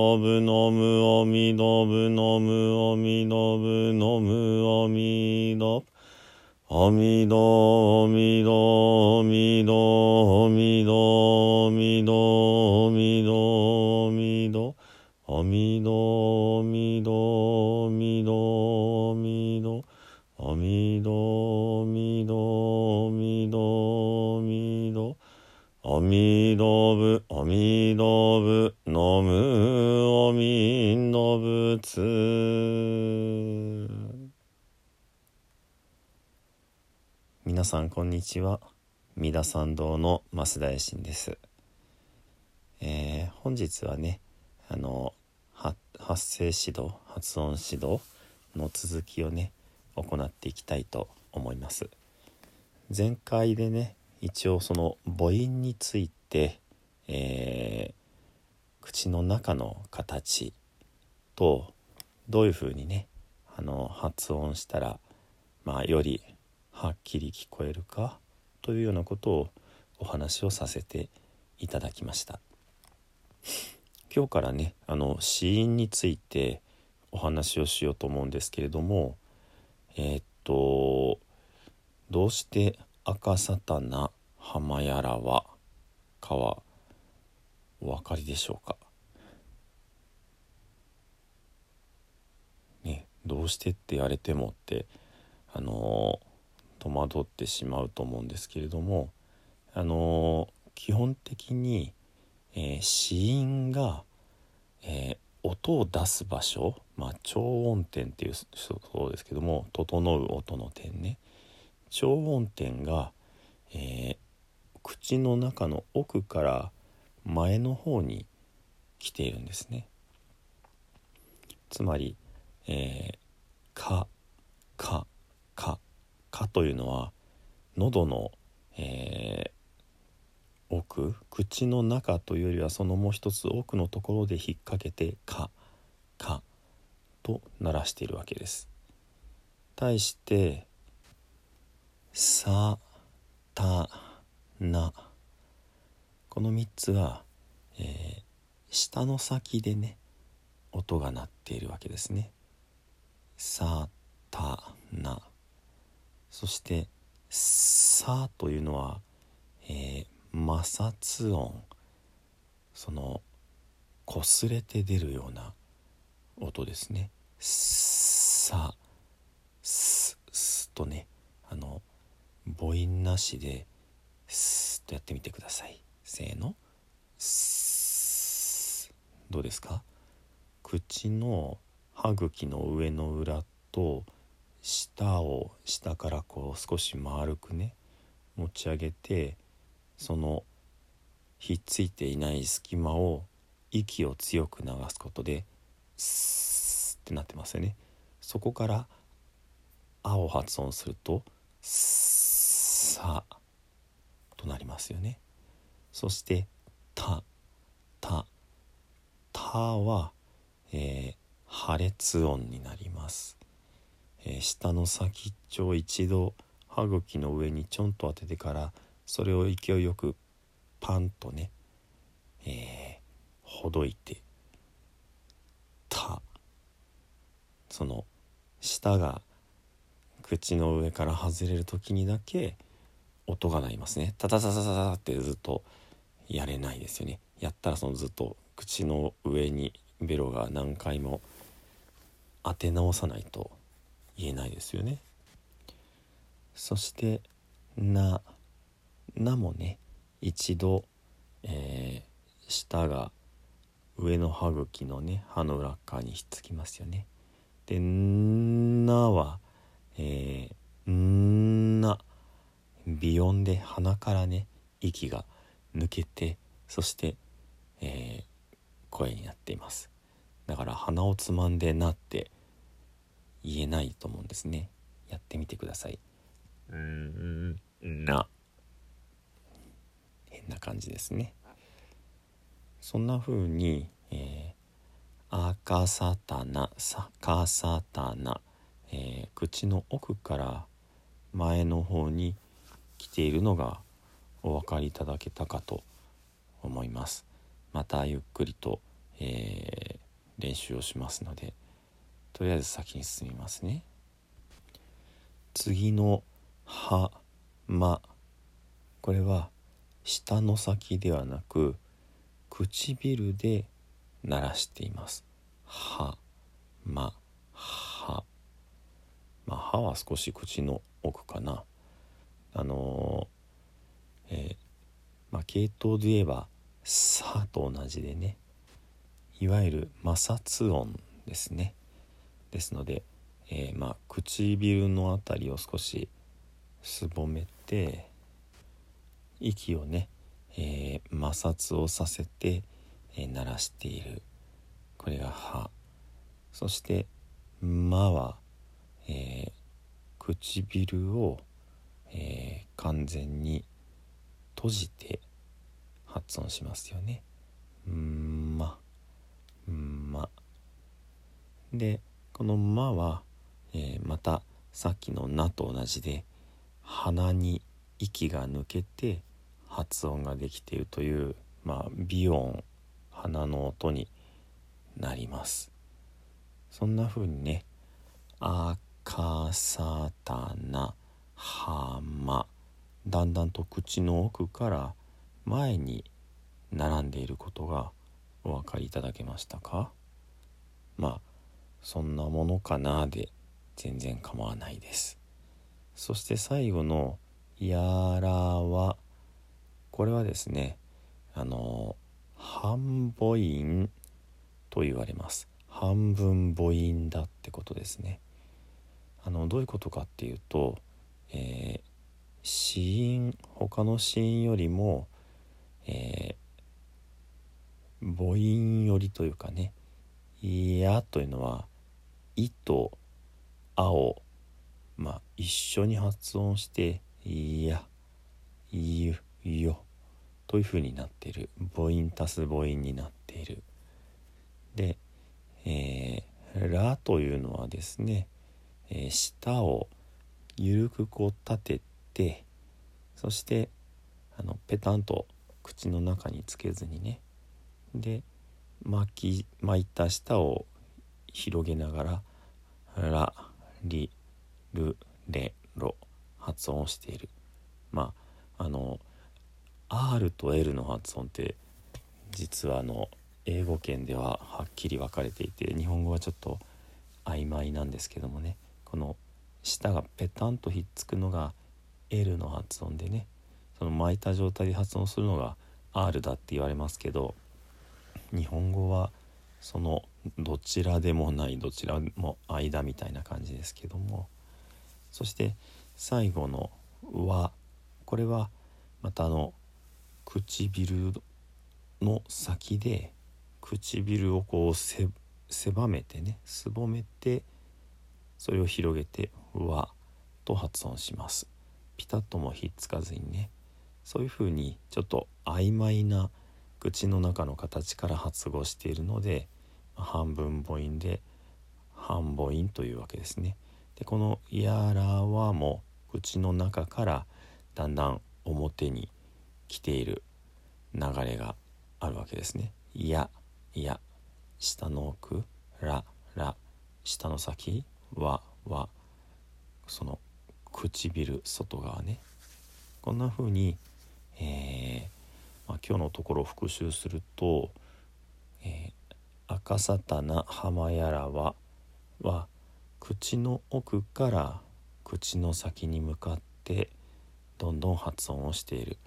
どぶのむおみどぶのむおみどぶのむおみどおみどおみどおみどおみどおみどおみどおみどおみどおみどおみどおみどおみどおみどおみどおみどおみどぶおみどぶ飲む民の仏。皆さんこんにちは。三田参道の増田衛進です、えー、本日はねあの発声指導発音指導の続きをね行っていきたいと思います。前回でね一応その母音について、えー、口の中の形とどういうふうにねあの発音したらまあよりはっきり聞こえるかというようなことをお話をさせていただきました。今日からねあの死因についてお話をしようと思うんですけれどもえー、っとどうして赤沙汰な浜やらはかはお分かりでしょうか？ねどうしてって言われてもってあのー戸惑ってしまうと思うんですけれどもあの基本的に、えー、子音が、え、音を出す場所、まあ、超音点っていうそうですけども整う音の点ね。超音点が、え、口の中の奥から前の方に来ているんですね。つまり、えー、かかかかというのは喉の、えー、奥口の中というよりはそのもう一つ奥のところで引っ掛けて「か」「か」と鳴らしているわけです。対して「さ」「た」「な」この3つが、えー、下の先でね音が鳴っているわけですね。さ、た、な。そして「さ」というのは、えー、摩擦音その擦れて出るような音ですね「さ」「す」すとねあの母音なしで「す」とやってみてくださいせーの「」どうですか？口の歯茎の上の裏と「舌を下からこう少し丸くね持ち上げてそのひっついていない隙間を息を強く流すことでスーってなってますよね。そこから「あ」を発音すると「さ」となりますよね。そして「た」「た」「た」は、えー、破裂音になりますえー、下の先っちょを一度歯茎の上にちょんと当ててからそれを勢いよくパンとね、えー、ほどいて「た」その舌が口の上から外れる時にだけ音が鳴りますね。タタタタタタってずっとやれないですよね。やったらそのずっと口の上にベロが何回も当て直さないと言えないですよね。そして「な」「な」もね一度、えー、舌が上の歯茎のね歯の裏側にひっつきますよね。で「な」は「えー、んな」鼻音で鼻からね息が抜けてそして、えー、声になっています。だから鼻をつまんでなって言えないと思うんですね。やってみてください。うんな。変な感じですね。そんな風に、えー、赤さたなさかさたな、えー、口の奥から前の方に来ているのがお分かりいただけたかと思います。またゆっくりと、えー、練習をしますのでとりあえず先に進みますね。次の「は」「ま」これは舌の先ではなく唇で鳴らしています「は」「ま」「は」まあ「は」は少し口の奥かな。あのー、えー、まあ系統で言えば「さ」と同じでねいわゆる摩擦音ですね。ですので、えー、まあ唇の辺りを少しすぼめて息をね、えー、摩擦をさせて、え、鳴らしている。これが「歯」そして「ま」は、え、唇をえ、完全に閉じて発音しますよね。んま。んま。でこの「ま」は、えー、またさっきの「な」と同じで鼻に息が抜けて発音ができているという、まあ、鼻音鼻の音になります。そんな風にね「あかさたな」はまだんだんと口の奥から前に並んでいることがお分かりいただけましたか？まあそんなものかなで全然構わないです。そして最後の「やらは」これはですねあの半母音と言われます。半分母音だってことですね。あのどういうことかっていうとえー、死因他の死因よりも、えー、母音よりというかね「いや」というのは「い」と「あ」を、まあ、一緒に発音して「いや」「いゆ」「よ」というふうになっている母音足す母音になっている。で「えー、ら」というのはですね、えー、舌を「緩くこう立ててそしてあのペタンと口の中につけずにね。で巻き巻いた舌を広げながら「ラ」「リ」「ル」「レ」「ロ」発音をしている。まああの R と L の発音って実はあの英語圏でははっきり分かれていて日本語はちょっと曖昧なんですけどもね。この「舌がペタンとひっつくのが L の発音でねその巻いた状態で発音するのが R だって言われますけど日本語はそのどちらでもないどちらも間みたいな感じですけどもそして最後の「は」これはまたあの唇の先で唇をこう狭めてねすぼめてそれを広げて「わ」と発音します。ピタッともひっつかずにねそういうふうにちょっと曖昧な口の中の形から発語しているので半分母音で半母音というわけですねでこの「やらは」も口の中からだんだん表に来ている流れがあるわけですね。いや、いや、下の奥、ら、ら、下の先、ははその唇外側ねこんな風に、えーまあ、今日のところ復習すると「えー、赤さたな浜やらは」は口の奥から口の先に向かってどんどん発音をしている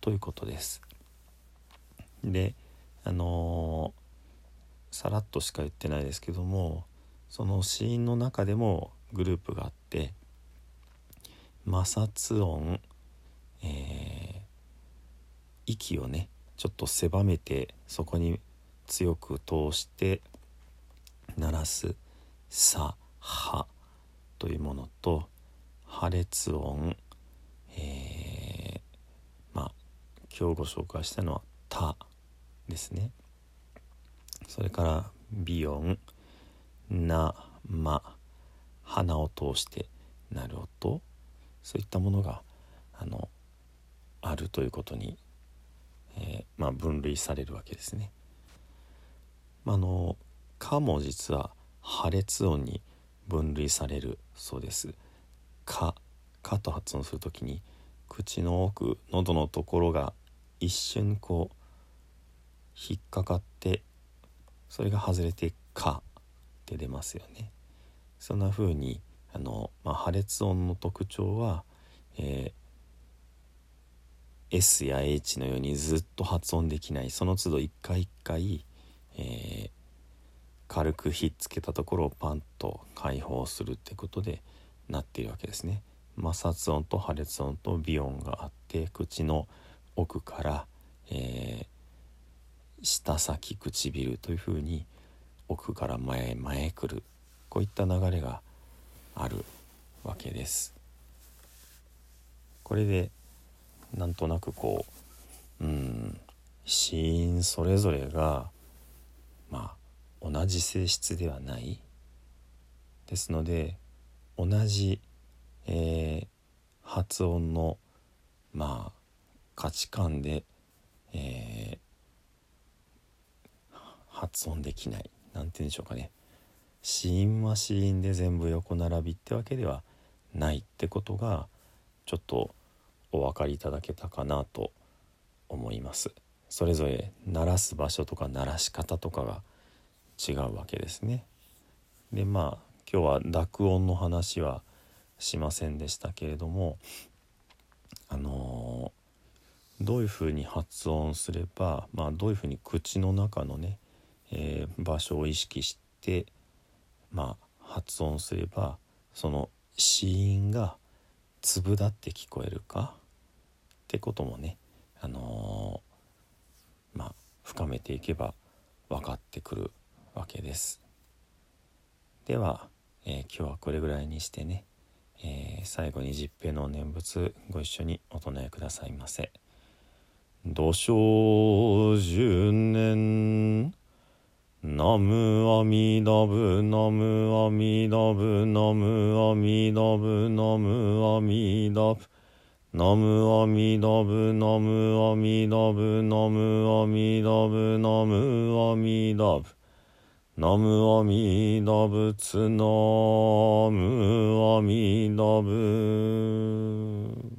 ということです。であのー、さらっとしか言ってないですけどもその死因の中でもグループがあって摩擦音、えー、息をねちょっと狭めてそこに強く通して鳴らす「さ」「は」というものと破裂音、えー、まあ今日ご紹介したのは「た」ですね。それから美音「な」「ま」鼻を通して鳴る音。そういったものがあのあるということに、えー、まあ、分類されるわけですね。あの「か」も実は破裂音に分類されるそうです。かかと発音する時に口の奥喉のところが一瞬こう引っかかってそれが外れて「か」って出ますよね。そんな風にあの、まあ、破裂音の特徴は、えー、S や H のようにずっと発音できないその都度一回一回、えー、軽くひっつけたところをパンと解放するってことでなっているわけですね。摩擦音と破裂音と微音があって口の奥から、えー、舌先唇というふうに奥から前へ前へ来るこういった流れがあるわけです。これでなんとなくこううん死因それぞれがまあ同じ性質ではない。ですので同じ、えー、発音のまあ価値観で、えー、発音できない。何て言うんでしょうかね。死因は死因で全部横並びってわけではないってことがちょっとお分かりいただけたかなと思います。それぞれ鳴らす場所とか鳴らし方とかが違うわけですね。でまあ今日は濁音の話はしませんでしたけれどもあのー、どういうふうに発音すれば、まあ、どういうふうに口の中のね、えー、場所を意識してまあ発音すればその子音が粒立って聞こえるか？ってこともねあのー、まあ深めていけば分かってくるわけです。では、えー、今日はこれぐらいにしてね、えー、最後に十平の念仏ご一緒にお唱えくださいませ。土生十年ナムアミダブナムアミダブナムアミダブナムアミダブナムアミダブナムアミダブナムアミダブナムアミダブナムアミダブツナムアミダブ